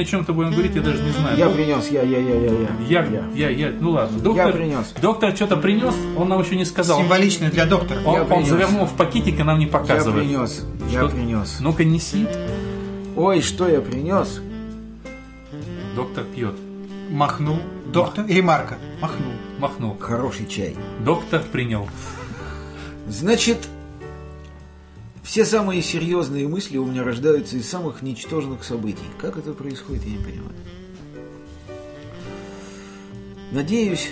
сегодня о чем-то будем говорить, я даже не знаю. Я принес, я, я, я, я, я. я, я, я, ну ладно. Доктор, принес. Доктор что-то принес, он нам еще не сказал. Символично для доктора. Он, Я он принес. завернул в пакетик и нам не Я показывает. принес, я Что? принес. Ну-ка неси. Ой, что я принес? Доктор пьет. Махнул. Доктор или Марка? Махнул. Махнул. Хороший чай. Доктор принял. Значит, все самые серьезные мысли у меня рождаются из самых ничтожных событий. Как это происходит, я не понимаю. Надеюсь,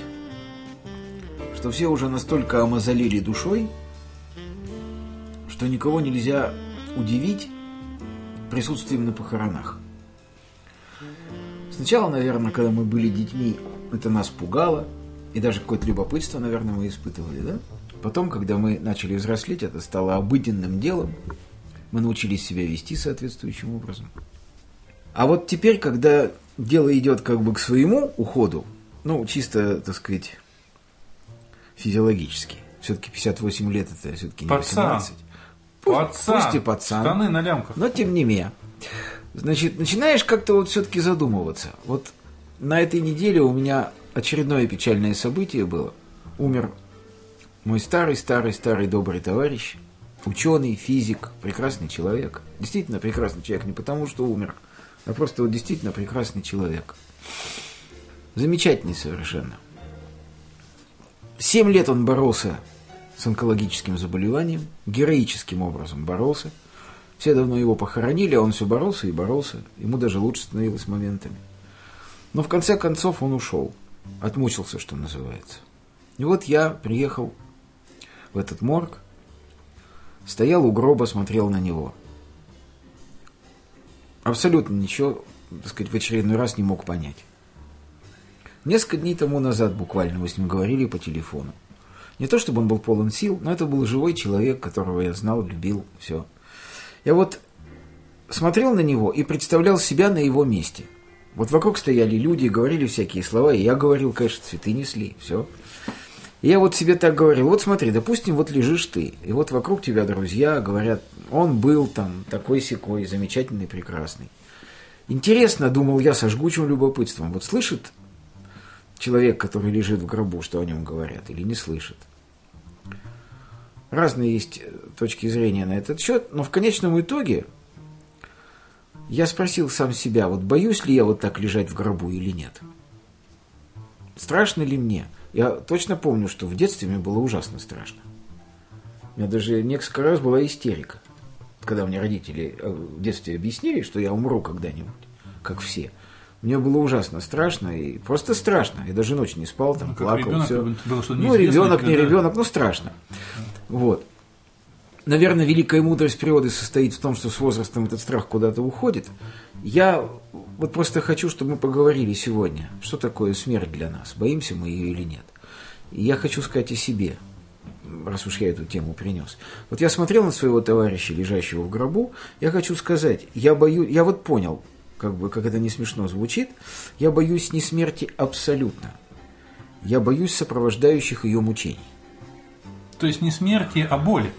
что все уже настолько омазолили душой, что никого нельзя удивить присутствием на похоронах. Сначала, наверное, когда мы были детьми, это нас пугало, и даже какое-то любопытство, наверное, мы испытывали, да? Потом, когда мы начали взрослеть, это стало обыденным делом, мы научились себя вести соответствующим образом. А вот теперь, когда дело идет как бы к своему уходу, ну, чисто, так сказать, физиологически, все-таки 58 лет это все-таки не Пацан. 18. Пусть, Пацан. пусть и пацан. Штаны на лямках. Но тем не менее. Значит, начинаешь как-то вот все-таки задумываться. Вот на этой неделе у меня очередное печальное событие было. Умер мой старый-старый-старый добрый товарищ, ученый, физик, прекрасный человек. Действительно прекрасный человек, не потому что умер, а просто вот действительно прекрасный человек. Замечательный совершенно. Семь лет он боролся с онкологическим заболеванием, героическим образом боролся. Все давно его похоронили, а он все боролся и боролся. Ему даже лучше становилось моментами. Но в конце концов он ушел. Отмучился, что называется. И вот я приехал в этот морг, стоял у гроба, смотрел на него. Абсолютно ничего, так сказать, в очередной раз не мог понять. Несколько дней тому назад буквально мы с ним говорили по телефону. Не то чтобы он был полон сил, но это был живой человек, которого я знал, любил, все. Я вот смотрел на него и представлял себя на его месте. Вот вокруг стояли люди, говорили всякие слова, и я говорил, конечно, цветы несли, все. Я вот себе так говорил, вот смотри, допустим, вот лежишь ты, и вот вокруг тебя друзья говорят, он был там такой-сякой, замечательный, прекрасный. Интересно, думал я со жгучим любопытством, вот слышит человек, который лежит в гробу, что о нем говорят, или не слышит. Разные есть э, точки зрения на этот счет, но в конечном итоге я спросил сам себя, вот боюсь ли я вот так лежать в гробу или нет. Страшно ли мне? Я точно помню, что в детстве мне было ужасно страшно. У меня даже несколько раз была истерика. Когда мне родители э, в детстве объяснили, что я умру когда-нибудь, как все. Мне было ужасно страшно и просто страшно. Я даже ночь не спал, там Ну, плакал. ребенок, бы было что-то ну, ребенок, не да? ребенок, ну страшно. Вот. Наверное, великая мудрость природы состоит в том, что с возрастом этот страх куда-то уходит. Я вот просто хочу, чтобы мы поговорили сегодня, что такое смерть для нас, боимся мы ее или нет. И я хочу сказать о себе, раз уж я эту тему принес. Вот я смотрел на своего товарища, лежащего в гробу, я хочу сказать, я боюсь, я вот понял, как бы, как это не смешно звучит, я боюсь не смерти абсолютно. Я боюсь сопровождающих ее мучений. То есть не смерти, а боли.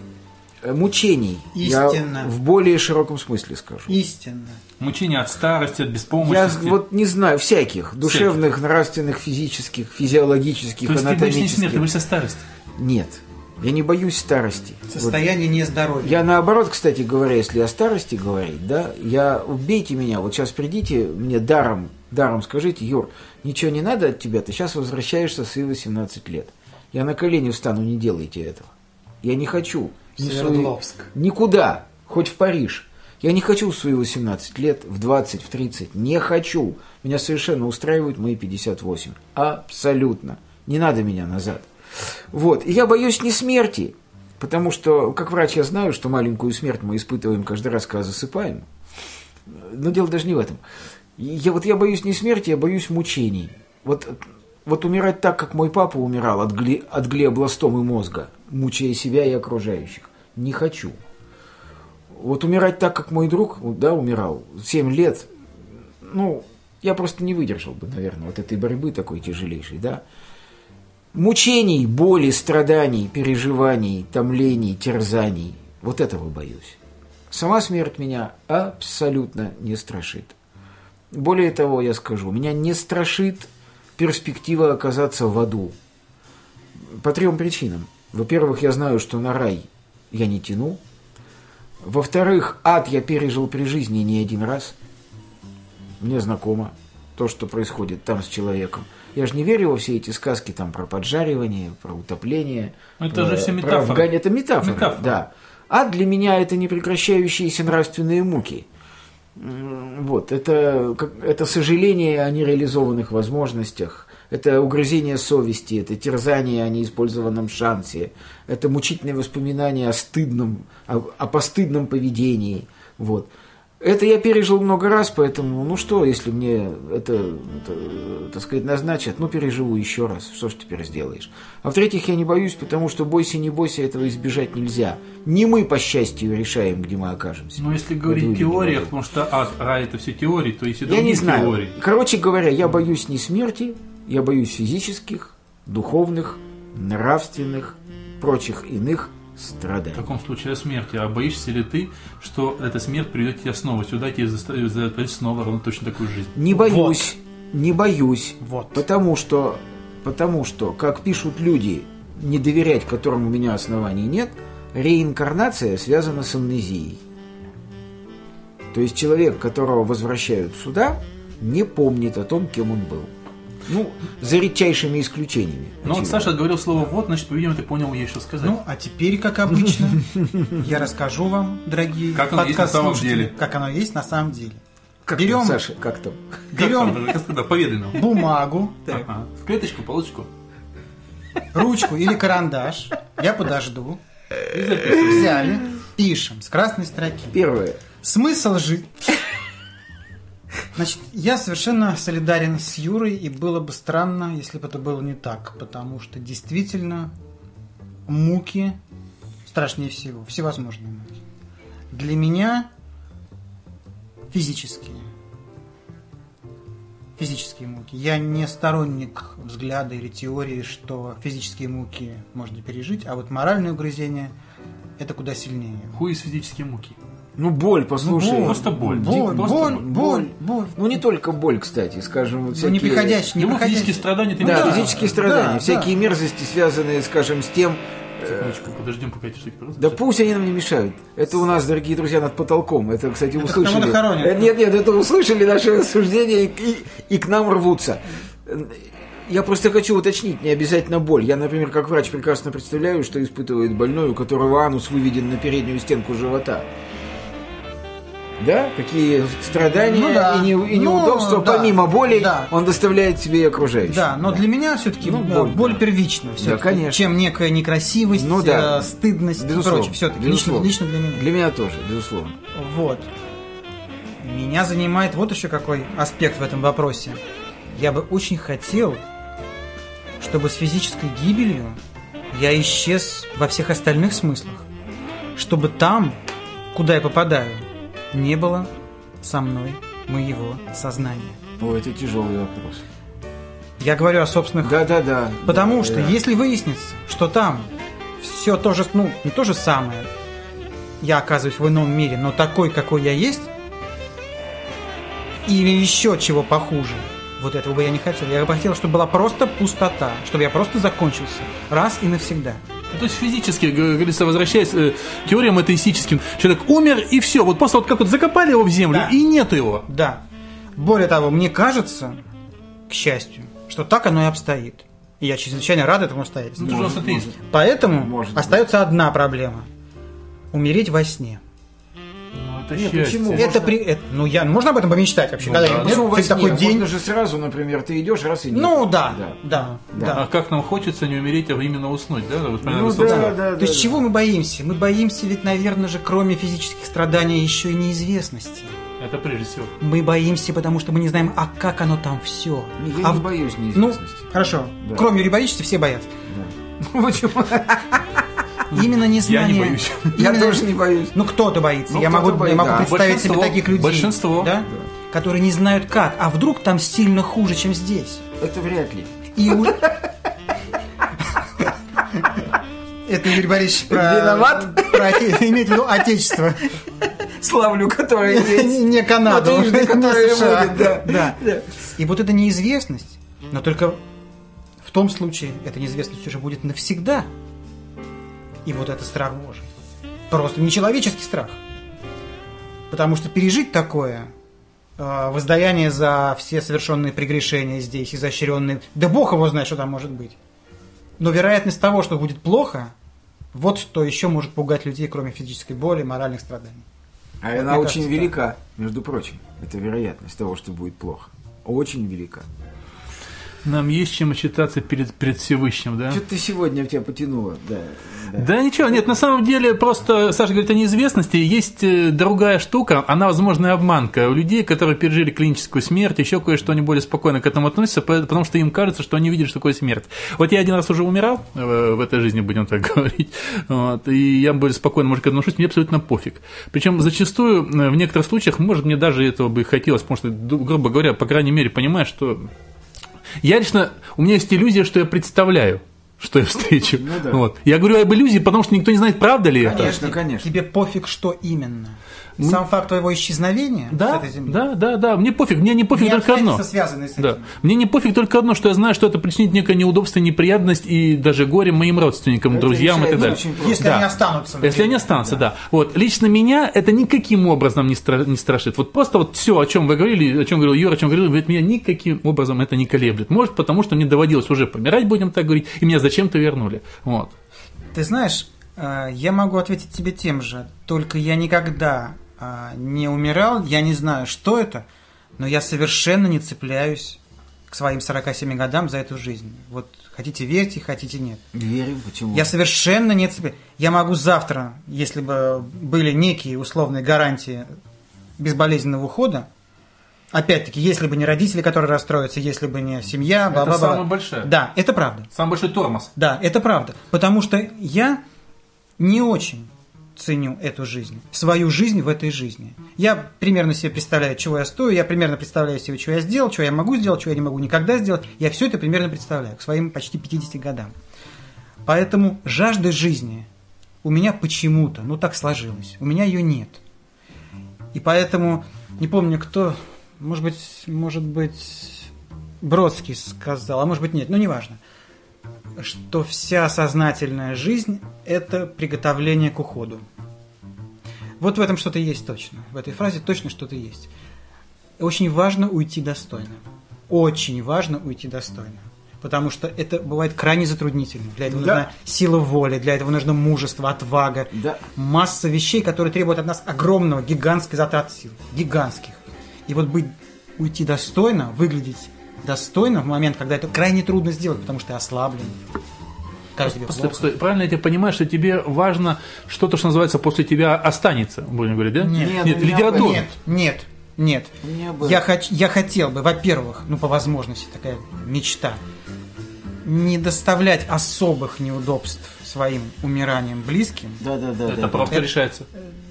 Э, Мучений. Истинно. Я в более широком смысле скажу. Истинно. Мучения от старости, от Я беспомощности. вот не знаю, всяких. Душевных, нравственных, физических, физиологических, То есть ты боишься не анатомических. смерти, ты боишься старости. Нет. Я не боюсь старости. Состояние нездоровья. Я наоборот, кстати говоря, если о старости говорить, да, я убейте меня, вот сейчас придите, мне даром, даром скажите, Юр, ничего не надо от тебя, ты сейчас возвращаешься свои 18 лет. Я на колени встану, не делайте этого. Я не хочу. В свои- Свердловск. Никуда, хоть в Париж. Я не хочу в свои 18 лет, в 20, в 30. Не хочу. Меня совершенно устраивают мои 58. Абсолютно. Не надо меня назад. Вот. И я боюсь не смерти, Потому что, как врач, я знаю, что маленькую смерть мы испытываем каждый раз, когда засыпаем. Но дело даже не в этом. Я, вот я боюсь не смерти, я боюсь мучений. Вот, вот умирать так, как мой папа умирал от, гли, от глиобластомы мозга, мучая себя и окружающих. Не хочу. Вот умирать так, как мой друг, да, умирал, 7 лет, ну, я просто не выдержал бы, наверное, вот этой борьбы такой тяжелейшей, да. Мучений, боли, страданий, переживаний, томлений, терзаний, вот этого боюсь. Сама смерть меня абсолютно не страшит. Более того, я скажу, меня не страшит перспектива оказаться в аду. По трем причинам. Во-первых, я знаю, что на рай я не тяну. Во-вторых, ад я пережил при жизни не один раз. Мне знакомо то, что происходит там с человеком. Я же не верю во все эти сказки там про поджаривание, про утопление. Это про, же все про метафоры. Афгани- Это метафора, Метафора. да. Ад для меня это непрекращающиеся нравственные муки. Вот, это, это сожаление о нереализованных возможностях, это угрызение совести, это терзание о неиспользованном шансе, это мучительные воспоминания о стыдном, о, о постыдном поведении. Вот. Это я пережил много раз, поэтому, ну что, если мне это, это, так сказать, назначат, ну переживу еще раз, что ж теперь сделаешь. А в-третьих, я не боюсь, потому что бойся, не бойся, этого избежать нельзя. Не мы, по счастью, решаем, где мы окажемся. Но если говорить в теориях, потому что ад, рай это все теории, то есть и Я не знаю. теории. Короче говоря, я боюсь не смерти, я боюсь физических, духовных, нравственных, прочих иных В страданий. таком случае о смерти. А боишься ли ты, что эта смерть приведет тебя снова сюда, тебе заставит снова ровно точно такую жизнь? Не боюсь, не боюсь, Вот. потому что, потому что, как пишут люди, не доверять которым у меня оснований нет, реинкарнация связана с амнезией. То есть человек, которого возвращают сюда, не помнит о том, кем он был. Ну, за редчайшими исключениями. Ну вот. Саша говорил слово «вот», значит, видимо, ты понял ей, что сказать. Ну, а теперь, как обычно, я расскажу вам, дорогие Как оно есть на самом деле. как оно есть на самом деле. Как берем- там, Саша, как там? Берем сказать, поведай нам. бумагу, Ага. В клеточку, полосочку. ручку или карандаш, я подожду, И взяли, пишем с красной строки. Первое. Смысл жить. Значит, я совершенно солидарен с Юрой, и было бы странно, если бы это было не так, потому что действительно муки страшнее всего, всевозможные муки. Для меня физические. Физические муки. Я не сторонник взгляда или теории, что физические муки можно пережить, а вот моральное угрызение это куда сильнее. Хуй из физические муки. Ну, боль, послушай. боль, Просто боль. Боль, Просто боль, боль. боль, боль. Ну, не только боль, кстати, скажем, вот Ну, всякие... не приходящий, не Его приходящий. физические страдания ты Да, не физические страдания, да, всякие да. мерзости, связанные, скажем, с тем... Секундочку, подождем, пока эти штуки просто. Да пусть они нам не мешают. Это у нас, дорогие друзья, над потолком. Это, кстати, Это услышали. Э, Нет, нет, это услышали наши рассуждения и, и- и к нам рвутся. Э, Я просто хочу уточнить, не обязательно боль. Я, например, как врач прекрасно представляю, что испытывает больной, у которого анус выведен на переднюю стенку живота. Да? Какие страдания Ну да. и, не- и Ну, неудобства, да. помимо боли, Да. он доставляет себе и окружающим. Да, но для меня все-таки Ну, боль, боль, да. первична, всё-таки, Да, конечно. чем некая некрасивость, Ну да. э, стыдность Безусловно. и прочее. Все-таки лично, лично для меня. Для меня тоже, безусловно. Вот. Меня занимает вот еще какой аспект в этом вопросе. Я бы очень хотел, чтобы с физической гибелью я исчез во всех остальных смыслах. Чтобы там, куда я попадаю, не было со мной моего сознания. О, это тяжелый вопрос. Я говорю о собственных Да, да, да. Потому Да, что да. если выяснится, что там все то же, ну, не то же самое, я оказываюсь в ином мире, но такой, какой я есть, или еще чего похуже, вот этого бы я не хотел. Я бы хотел, чтобы была просто пустота, чтобы я просто закончился раз и навсегда. Ну, То есть физически, говорится, возвращаясь э, к теориям атеистическим, человек умер и все, вот просто вот как вот закопали его в землю Да. и нету его. Да. Более того, мне кажется, к счастью, что так оно и обстоит. И я чрезвычайно рад этому Ну, обстоятельству. ты же у нас атеист. Поэтому Может остается одна проблема. Умереть во сне. Ну, Это Нет, счастье. почему? Это при... это- ну, я... Можно об этом помечтать вообще? когда да. нет? Почему во такой день... Можно же сразу, например, ты идешь, раз и нет. Ну, да, да, да. А как нам хочется не умереть, а именно уснуть, да? Вот, Ну, высоцкого. да, да, То есть да. чего мы боимся? Мы боимся ведь, наверное же, кроме физических страданий, еще и неизвестности. Это прежде всего. Мы боимся, потому что мы не знаем, а как оно там все. Я а не в- боюсь Ну, неизвестности. хорошо. Да. Кроме юридически все боятся. Ну, Почему? Именно незнание. Я не боюсь. Я тоже не боюсь. Ну, кто-то боится. Ну, я, могу, я могу да. представить себе таких людей. Большинство. Да? Которые не знают как. А вдруг там сильно хуже, чем здесь? Это вряд ли. И у- Это Юрий Борисович про... Виноват? про оте- имеет в виду отечество. Славлю, которая есть. Не Канаду. Не которая США. будет, да. Да. И вот эта неизвестность, но только в том случае эта неизвестность уже будет навсегда. И вот это страх Божий. Просто нечеловеческий страх. Потому что пережить такое, э, воздаяние за все совершенные прегрешения здесь, изощренные, да Бог его знает, что там может быть. Но вероятность того, что будет плохо, вот что еще может пугать людей, кроме физической боли, моральных страданий. А она Мне очень кажется, велика, между прочим. Это вероятность того, что будет плохо. Очень велика. Нам есть чем отчитаться перед, перед Всевышним, да? Что-то ты сегодня в тебя потянуло. Да, да. Да ничего, нет, на самом деле просто Саша говорит о неизвестности. Есть э, другая штука, она, возможно, обманка. У людей, которые пережили клиническую смерть, еще кое-что, они более спокойно к этому относятся, по- потому что им кажется, что они видят, что такое смерть. Вот я один раз уже умирал э, в этой жизни, будем так говорить, вот, и я более спокойно, может, к этому отношусь, мне абсолютно пофиг. Причем зачастую, э, в некоторых случаях, может, мне даже этого бы и хотелось, потому что, грубо говоря, по крайней мере, понимаю, что я лично, у меня есть иллюзия, что я представляю, что я встречу. Ну да. вот. Я говорю об иллюзии, потому что никто не знает, правда ли это. Конечно, конечно. Тебе пофиг, что именно. Сам факт твоего исчезновения с Да, этой земли. да, да, да. Мне пофиг, мне не пофиг Не только одно. с этим. Да. Мне не пофиг только одно, что я знаю, что это причинит некое неудобство, неприятность и даже горе моим родственникам, Это друзьям и так далее. просто. Если Да. они останутся. Если например. они останутся, да. Вот лично меня это никаким образом не, стра- не страшит. Вот просто вот все, о чем вы говорили, о чем говорил Юра, о чем говорил, говорит, меня никаким образом это не колеблет. Может, потому что мне доводилось уже помирать, будем так говорить, и меня зачем-то вернули. Вот. Ты знаешь, э, я могу ответить тебе тем же, только я никогда не умирал, я не знаю, что это, но я совершенно не цепляюсь к своим 47 годам за эту жизнь. Вот хотите верьте, хотите нет. Верим, почему? Я совершенно не цепляюсь. Я могу завтра, если бы были некие условные гарантии безболезненного ухода, опять-таки, если бы не родители, которые расстроятся, если бы не семья, Это бла-бла-бла. самая большая. Да, это правда. Самый большой тормоз. Да, это правда. Потому что я не очень ценю эту жизнь, свою жизнь в этой жизни. Я примерно себе представляю, чего я стою, я примерно представляю себе, что я сделал, что я могу сделать, что я не могу никогда сделать. Я все это примерно представляю к своим почти 50 годам. Поэтому жажды жизни у меня почему-то, ну так сложилось, у меня ее нет. И поэтому, не помню кто, может быть, может быть, Бродский сказал, а может быть нет, но неважно что вся сознательная жизнь – это приготовление к уходу. Вот в этом что-то есть точно. В этой фразе точно что-то есть. Очень важно уйти достойно. Очень важно уйти достойно. Потому что это бывает крайне затруднительно. Для этого Да. нужна сила воли, для этого нужно мужество, отвага. Да. Масса вещей, которые требуют от нас огромного, гигантской затраты сил. Гигантских. И вот быть, уйти достойно, выглядеть достойно в момент, когда это крайне трудно сделать, потому что ты ослаблен. Тебе Постой, постой. Правильно я тебя понимаю, что тебе важно что-то, что называется, после тебя останется, будем говорить, да? Нет. Нет, Нет, литература. Нет, нет, нет. Я, хоч- я хотел бы, во-первых, ну по возможности такая мечта, не доставлять особых неудобств своим умиранием близким. Да, да, да. Это да, просто да. решается.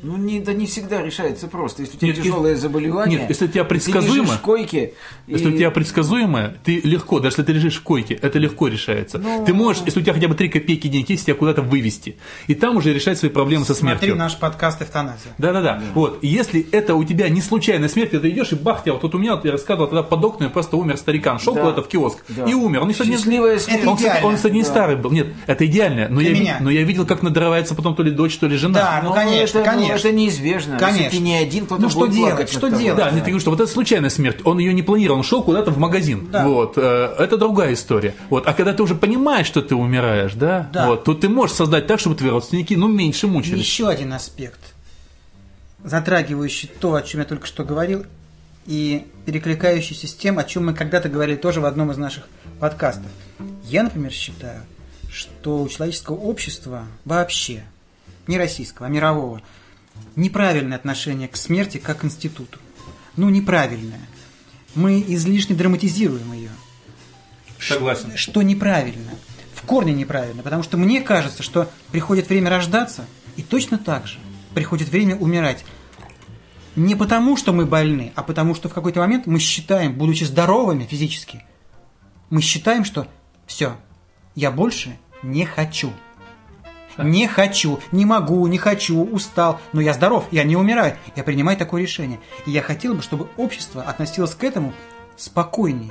Ну, не, да не всегда решается просто. Если у тебя Нет, тяжелое если- заболевание, нет, если у тебя ты предсказуемо- лежишь в койке, Если и- у тебя предсказуемое, ты легко, даже если ты лежишь в койке, это легко решается. Ну, ты можешь, если у тебя хотя бы 3 копейки денег есть, тебя куда-то вывести. И там уже решать свои проблемы со Смотри смертью. наш подкаст «Эвтаназия». Да-да-да. Вот. И если это у тебя не случайная смерть, ты идешь и бах тебя. Вот тут у меня, вот я рассказывал, тогда под окнами просто умер старикан. Шел Да. куда-то в киоск Да. и умер. Он, кстати, не- Счастливая смерть. Он, кстати, он, кстати, не Да. старый был. Нет, это идеально. Но Для я, меня. но я видел, как надрывается потом то ли дочь, то ли жена. Да, ну, Ну, конечно, это, ну, конечно. это неизбежно. Конечно. Если ты не один, кто-то Ну, что будет делать? плакать Что делать? Да, нет, я говорю, что вот это случайная смерть, он ее не планировал, он шел куда-то в магазин. Да. Вот, э, это другая история. Вот, а когда ты уже понимаешь, что ты умираешь, да, Да. Вот, то ты можешь создать так, чтобы твои родственники, ну, меньше мучились. Еще один аспект. затрагивающий то, о чем я только что говорил, и перекликающийся с тем, о чем мы когда-то говорили тоже в одном из наших подкастов. Я, например, считаю, что у человеческого общества вообще, не российского, а мирового, неправильное отношение к смерти как к институту. Ну, неправильное. Мы излишне драматизируем ее. Согласен. Что неправильно. В корне неправильно. Потому что мне кажется, что приходит время рождаться, и точно так же приходит время умирать. Не потому, что мы больны, а потому, что в какой-то момент мы считаем, будучи здоровыми физически, мы считаем, что все, я больше не хочу. Не хочу, не могу, не хочу, устал, но я здоров, я не умираю, я принимаю такое решение. И я хотел бы, чтобы общество относилось к этому спокойнее,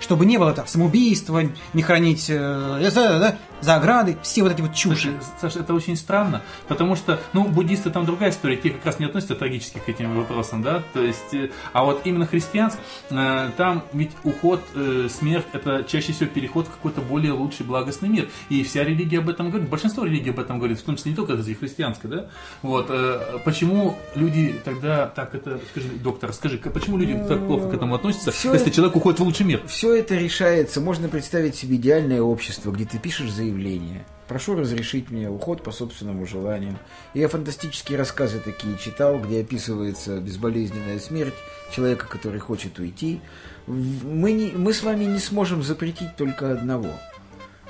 чтобы не было там самоубийства, не хранить э, да, за оградой, все вот эти вот чуши. Слушай, Саша, это очень странно, потому что, ну, буддисты там другая история, те как раз не относятся трагически к этим вопросам, да, то есть, э, а вот именно христианство, э, там ведь уход, э, смерть, это чаще всего переход в какой-то более лучший, благостный мир, и вся религия об этом говорит, большинство религий об этом говорит, в том числе не только и христианская, да, вот, э, почему люди тогда так это, скажи, доктор, скажи, почему люди так плохо к этому относятся, Всё если это- человек уходит в лучший мир? Все это решается. Можно представить себе идеальное общество, где ты пишешь заявление. Прошу разрешить мне уход по собственному желанию. Я фантастические рассказы такие читал, где описывается безболезненная смерть человека, который хочет уйти. Мы, не- мы с вами не сможем запретить только одного.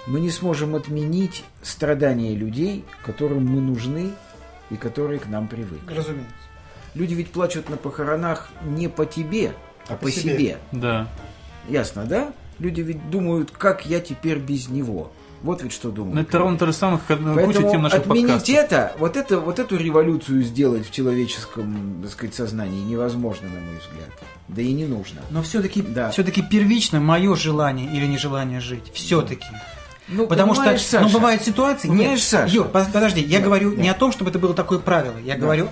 Мы не сможем отменить страдания людей, которым мы нужны и которые к нам привыкли. Разумеется. Люди ведь плачут на похоронах не по тебе, а по, себе. себе. Да. Ясно, да? Люди ведь думают, как я теперь без него. Вот ведь что думают. Ну, это ровно то же самое, как куча Поэтому тем наших отменить подкастов. это, вот это, вот эту революцию сделать в человеческом, так сказать, сознании невозможно, на мой взгляд. Да и не нужно. Но все-таки Да. все-таки первично мое желание или нежелание жить. Все-таки. Ну, Потому что понимаешь, Саша, ну, бывают ситуации. понимаешь, Нет, Саша? Юр, под- подожди, я Да, говорю да. не о том, чтобы это было такое правило. Я говорю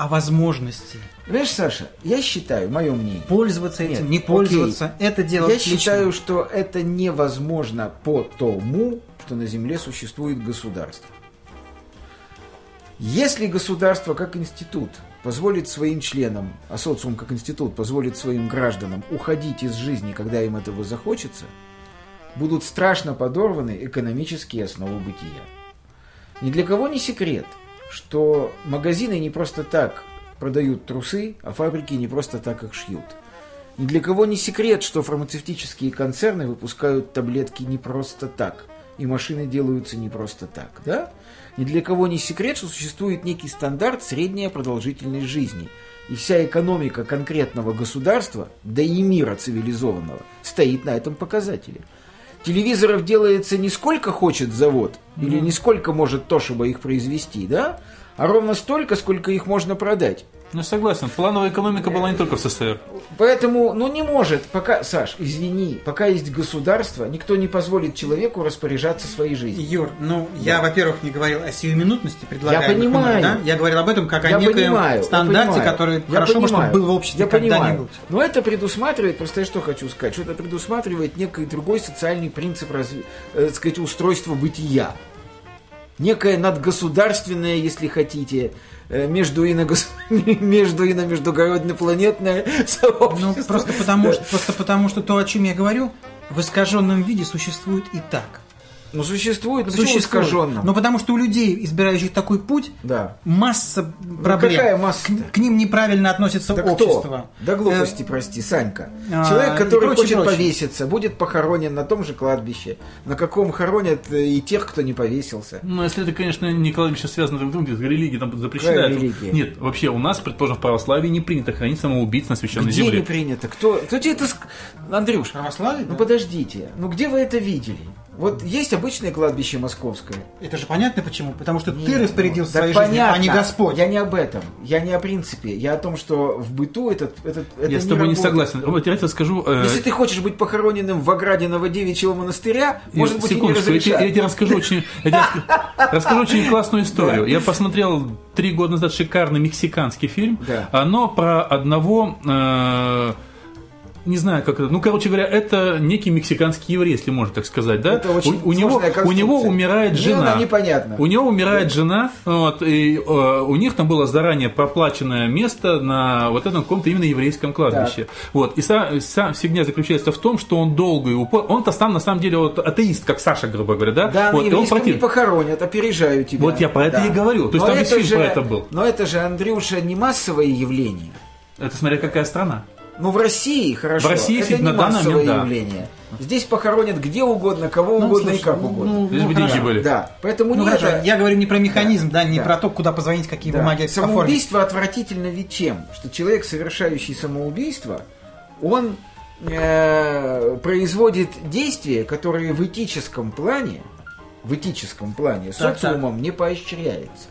о возможности Понимаешь, Саша, я считаю, мое мнение, пользоваться этим, Нет, не пользоваться. Это дело я личное. считаю, что это невозможно по тому, что на Земле существует государство. Если государство как институт позволит своим членам, а социум как институт позволит своим гражданам уходить из жизни, когда им этого захочется, будут страшно подорваны экономические основы бытия. Ни для кого не секрет, что магазины не просто так продают трусы, а фабрики не просто так их шьют. Ни для кого не секрет, что фармацевтические концерны выпускают таблетки не просто так, и машины делаются не просто так, да? Ни для кого не секрет, что существует некий стандарт средняя продолжительность жизни, и вся экономика конкретного государства, да и мира цивилизованного, стоит на этом показателе. Телевизоров делается не сколько хочет завод, или не сколько может то, чтобы их произвести, да? А ровно столько, сколько их можно продать. Ну, согласен. Плановая экономика была не только в СССР. Поэтому, ну не может, пока, Саш, извини, пока есть государство, никто не позволит человеку распоряжаться своей жизнью. Юр, ну, я, во-первых, не говорил о сиюминутности предлагаемых Я понимаю. да? Я говорил об этом как о Я некоем понимаю, я стандарте, понимаю. который Я хорошо бы, чтобы был в обществе Я понимаю. когда-нибудь. Но это предусматривает, просто я что хочу сказать, что это предусматривает некий другой социальный принцип разви- э, так сказать, устройства бытия. Некое надгосударственное, если хотите, между иногос... между ино междугородно-планетное сообщество. Ну, просто потому, Да. что, просто потому, что то, о чем я говорю, в искаженном виде существует и так. Ну, существует, но почему Существует. искаженно? Но потому что у людей, избирающих такой путь, Да. масса проблем. какая масса-то? К, к ним неправильно относится Да общество. кто? Да глупости, Э, прости, Санька. а, Человек, который прочее, хочет прочее. повеситься, будет похоронен на том же кладбище, на каком хоронят э, и тех, кто не повесился. Ну, если это, конечно, не кладбище связано друг с другом, где религия там религия? Нет, вообще у нас, предположим, в православии не принято хранить самоубийц на священной Где земле. не принято? Кто, кто тебе это... ск- Андрюш, Православие? ну да? подождите. Ну где вы это видели? Вот есть обычное кладбище московское. Это же понятно почему. Потому что ты Нет, распорядился да своей жизнью, а не понятно. Господь. Я не об этом. Я не о принципе. Я о том, что в быту этот, этот это Я с тобой не работает. согласен. Вот я тебе скажу... э, Если ты хочешь быть похороненным в ограде Новодевичьего монастыря, может быть, и не секундочку, я, разрешат. я тебе расскажу очень, расскажу очень классную историю. Я посмотрел три года назад шикарный мексиканский фильм. Оно про одного э, не знаю, как это. Ну, короче говоря, это некий мексиканский еврей, если можно так сказать, да? Это очень у, у него, у него умирает Мне жена. она непонятна. У него умирает жена, вот, и э, у них там было заранее проплаченное место на вот этом каком-то именно еврейском кладбище. Вот, и вся, вся фигня заключается в том, что он долго и упор... Он-то сам, на самом деле, вот, атеист, как Саша, грубо говоря, да? Да, вот, на и он против- не похоронят, опережаю тебя. Вот я про это Да. и говорю. То есть Но там весь это фильм же- про это был. Но это же, Андрюша, не массовое явление. Это смотря какая страна. Ну, в России хорошо. В России это не на данный массовое момент, да. явление. Здесь похоронят где угодно, кого Ну, угодно и слушай, как ну, угодно. ну, Лишь бы деньги хорошо. были. Да, поэтому Ну не хорошо, это... я говорю не про механизм, да, не Да. про то, куда позвонить, какие Да. бумаги оформить. Самоубийство отвратительно ведь чем? Что человек, совершающий самоубийство, он э, производит действия, которые в этическом плане, в этическом плане Так, социумом не поощряется.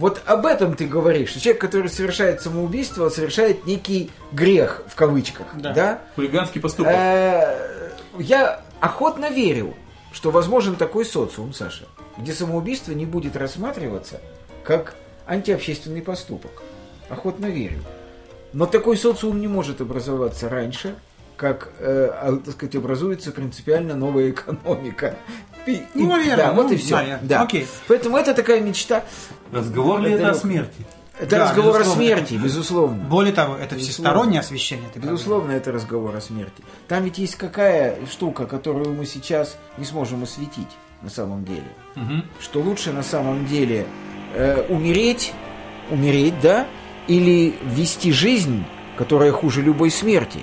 Вот об этом ты говоришь, что человек, который совершает самоубийство, совершает некий грех, в кавычках, Да. да? Хулиганский поступок. Э, Я охотно верю, что возможен такой социум, Саша, где самоубийство не будет рассматриваться как антиобщественный поступок. Охотно верю. Но такой социум не может образоваться раньше, как, э, а, так сказать, образуется принципиально новая экономика. И- Ну, наверное, да, вот ну, и все. наверное. Да. Окей. Поэтому это такая мечта. Разговор ли это о смерти? Это Да, разговор безусловно. о смерти, безусловно. Более того, это Безусловно. всестороннее освещение. ты. Безусловно, это разговор о смерти. Там ведь есть какая штука, которую мы сейчас не сможем осветить на самом деле. Мгм. Что лучше на самом деле э, умереть, умереть, да, или вести жизнь, которая хуже любой смерти.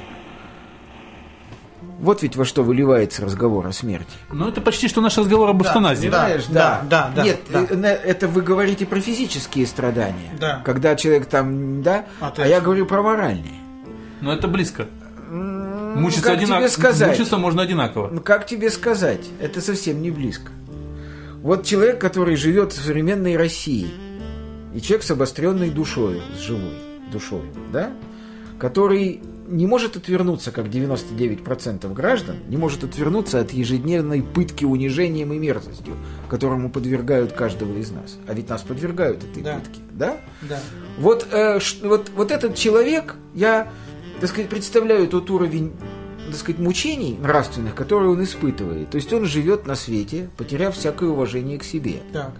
Вот ведь во что выливается разговор о смерти. Ну, это почти что наш разговор об Да, эвтаназии. да. Понимаешь, да, да, Нет, да. э, это вы говорите про физические страдания. Да. Когда человек там, да, А а, я говорю про моральные. Но это близко. Мучиться, как одинаково. тебе сказать? Мучиться можно одинаково. Ну, как тебе сказать? Это совсем не близко. Вот человек, который живет в современной России, и человек с обостренной душой, с живой душой, да, который не может отвернуться, как 99% граждан, не может отвернуться от ежедневной пытки унижением и мерзостью, которому подвергают каждого из нас. А ведь нас подвергают этой Да. пытке, да? Да. Вот, э, ш- вот, вот этот человек, я, так сказать, представляю тот уровень, так сказать, мучений нравственных, которые он испытывает. То есть он живет на свете, потеряв всякое уважение к себе, Так.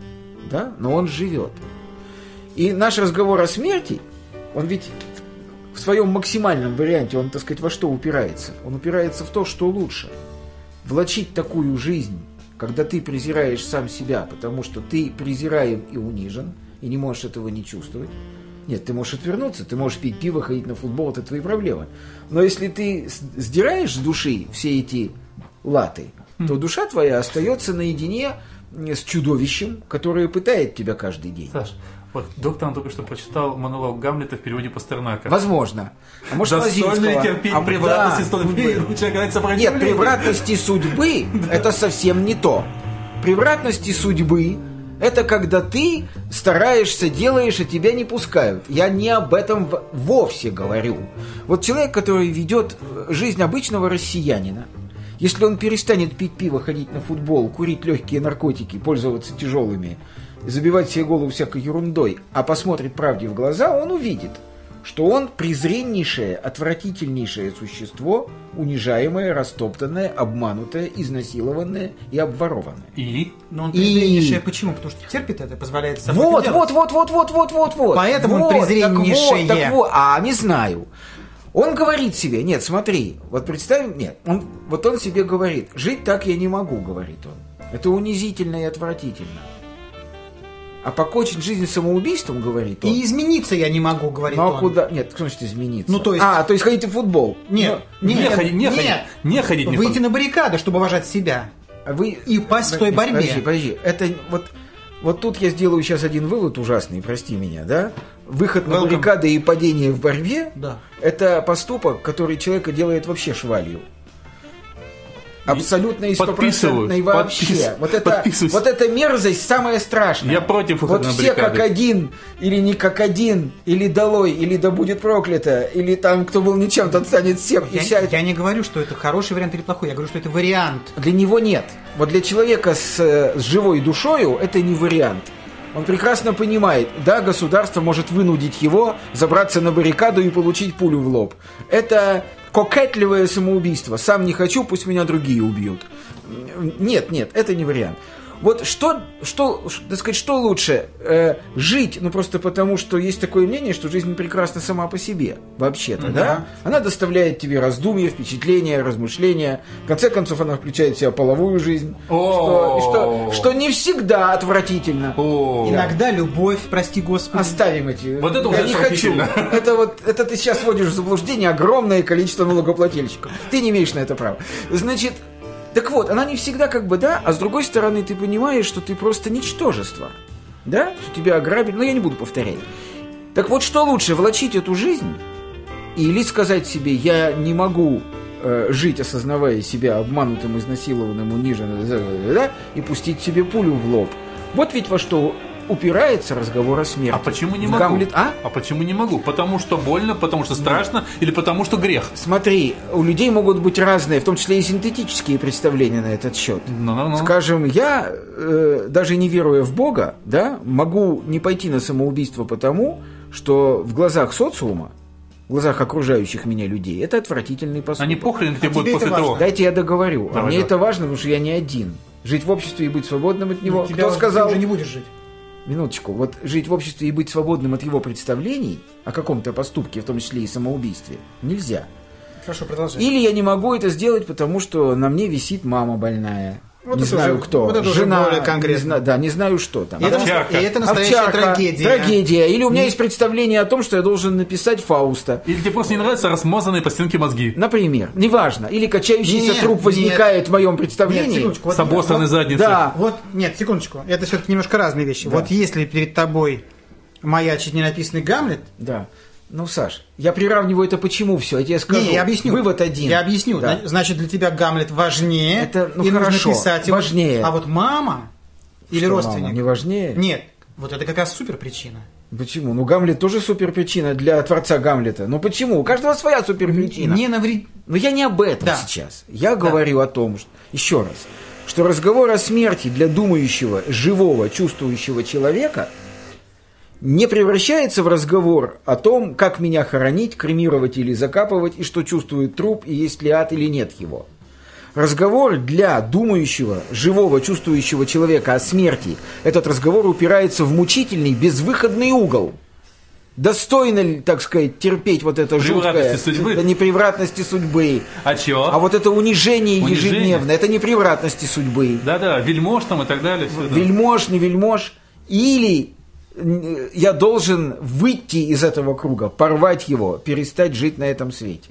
да? Но он живет. И наш разговор о смерти, он ведь в своем максимальном варианте, он, так сказать, во что упирается? Он упирается в то, что лучше. Влачить такую жизнь, когда ты презираешь сам себя, потому что ты презираем и унижен, и не можешь этого не чувствовать. Нет, ты можешь отвернуться, ты можешь пить пиво, ходить на футбол, это твои проблемы. Но если ты сдираешь с души все эти латы, то душа твоя остается наедине с чудовищем, которое пытает тебя каждый день. Саш, вот доктор только что прочитал монолог Гамлета в переводе Пастернака. Возможно. А может, Достойно ли Лозинского. терпеть А, превратности да. про Нет, превратности судьбы – это совсем не то. Превратности судьбы – это когда ты стараешься, делаешь, а тебя не пускают. Я не об этом вовсе говорю. Вот человек, который ведет э, жизнь обычного россиянина, если он перестанет пить пиво, ходить на футбол, курить легкие наркотики, пользоваться тяжелыми, забивать себе голову всякой ерундой, а посмотрит правде в глаза, он увидит, что он презреннейшее, отвратительнейшее существо, унижаемое, растоптанное, обманутое, изнасилованное и обворованное. И? Но он И- презреннейшее почему? Потому что терпит это, позволяет собой Вот, это вот, вот, вот, вот, вот, вот, вот. Поэтому он вот, так презреннейшее. вот, так вот, а не знаю. Он говорит себе, нет, смотри, вот представим, нет, он, вот он себе говорит, жить так я не могу, говорит он. Это унизительно и отвратительно. А покончить жизнь самоубийством, говорит он. И измениться я не могу, говорит ну а он. куда? Нет, что значит измениться? Ну, то есть- А, то есть ходить в футбол. Нет, Ну, нет, не ходить, не нет. ходить, не ходить, не Выйти на баррикады, чтобы уважать себя. а вы... И упасть в той борьбе. Подожди, подожди. Это вот... Вот тут я сделаю сейчас один вывод ужасный, прости меня, да? Выход на баррикады и падение в борьбе Да. это поступок, который человека делает вообще швалью. Абсолютно и стопроцентный Подписываюсь, вообще. подпис- Вот, это, вот эта мерзость самая страшная. Я против выхода Вот на все как один, или не как один, или долой, или да будет проклято, или там кто был ничем, тот станет всем. И Я, вся эта я не говорю, что это хороший вариант или плохой. Я говорю, что это вариант. Для него нет. Вот для человека с, э, с живой душою это не вариант. Он прекрасно понимает, да, государство может вынудить его забраться на баррикаду и получить пулю в лоб. Это кокетливое самоубийство. Сам не хочу, пусть меня другие убьют. Нет, нет, это не вариант. Вот что, что, так сказать, что лучше? Э, жить, ну просто потому, что есть такое мнение, что жизнь прекрасна сама по себе, вообще-то, да? Она доставляет тебе раздумья, впечатления, размышления. В конце концов, она включает в себя половую жизнь. Что, и что, что не всегда отвратительно. О, Иногда любовь, прости господи. Оставим эти. Вот это Я уже не хочу. Это вот, это ты сейчас вводишь в заблуждение огромное количество налогоплательщиков. Ты не имеешь на это права. Значит, так вот, она не всегда как бы да, а с другой стороны ты понимаешь, что ты просто ничтожество. Да? Что тебя ограбили. Но я не буду повторять. Так вот, что лучше, влачить эту жизнь или сказать себе, я не могу э, жить, осознавая себя обманутым, изнасилованным, униженным, да, и пустить себе пулю в лоб. Вот ведь во что упирается разговор о смерти. а почему не В могу? Гамлет- А? А почему не могу? Потому что больно, потому что страшно или потому что грех? Смотри, у людей могут быть разные, в том числе и синтетические представления на этот счет. Ну-ну-ну. Скажем, я, э, даже не веруя в Бога, да, могу не пойти на самоубийство потому, что в глазах социума, в глазах окружающих меня людей, это отвратительный поступок. Они похрен тебе А будут после важно? того. Дайте я договорю. а Давай, мне давай. это важно, потому что я не один. Жить в обществе и быть свободным от него. Ну, Кто сказал? Ты уже не будешь жить. Минуточку. Вот жить в обществе и быть свободным от его представлений о каком-то поступке, в том числе и самоубийстве, нельзя. Хорошо, продолжай. Или я не могу это сделать, потому что на мне висит мама больная. Вот не это знаю уже- кто. вот это уже Жена. более не конкретно. зна- да, не знаю что там. И это, Овчарка. и это настоящая Овчарка, трагедия. трагедия. Или у меня есть представление о том, что я должен написать Фауста. Или тебе просто не нравятся размазанные по стенке мозги. Например, неважно. Или качающийся Нет, труп нет. возникает в моем Нет, представлении. секундочку. Вот- С вот- задницей. Да. Вот, нет, секундочку. Это все-таки немножко разные вещи. Вот если перед тобой маячит ненаписанный Гамлет, Да. Ну, Саш, я приравниваю это почему все. Я тебе скажу. не, я объясню. Вывод один. Я объясню. Да. Зна- Значит, для тебя Гамлет важнее. Это, ну, и хорошо, нужно писать его. важнее. А вот мама или Что, родственник. мама, не важнее? Нет, вот это как раз супер причина. Почему? Ну, Гамлет тоже суперпричина для творца Гамлета. Ну, почему? У каждого своя суперпричина. Не навреди. Но я не об этом Да. сейчас. Я говорю о том, что, еще раз, что разговор о смерти для думающего, живого, чувствующего человека не превращается в разговор о том, как меня хоронить, кремировать или закапывать, и что чувствует труп, и есть ли ад или нет его. Разговор для думающего, живого, чувствующего человека о смерти, этот разговор упирается в мучительный, безвыходный угол. Достойно ли, так сказать, терпеть вот это жуткое судьбы? да, непревратности судьбы, А чё? а вот это унижение, Унижение? ежедневное, это не превратности судьбы. Да-да, вельмож там и так далее. это. Вельмож, не вельмож. Или я должен выйти из этого круга, порвать его, перестать жить на этом свете.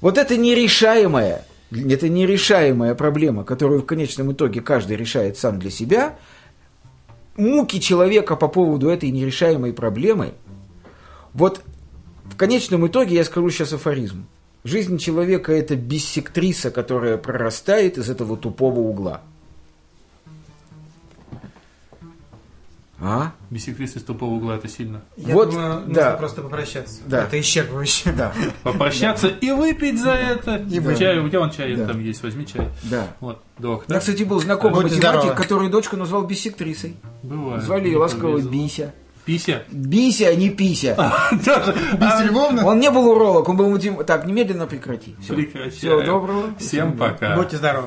Вот это нерешаемая, это нерешаемая проблема, которую в конечном итоге каждый решает сам для себя. Муки человека по поводу этой нерешаемой проблемы, вот в конечном итоге я скажу сейчас афоризм. Жизнь человека – это биссектриса, которая прорастает из этого тупого угла. А? Бисектриса из тупого угла, это сильно. Я Вот, думаю, да. нужно просто попрощаться. Да. Это исчерпывающе. Да, Попрощаться и выпить за это. И выпить. чай, у тебя вон чай Да. там есть, возьми чай. да. Вот, док. У меня, кстати, был знакомый математик, который дочку назвал биссектрисой. Бывает. Звали ее ласково. Бися. Пися. Бися, а не Пися. Даже. Бися Львовна? Он не был уролог, он был математик. Так, немедленно прекрати. Всё. Прекращаем. Всего доброго. Всем пока. Будьте здоровы.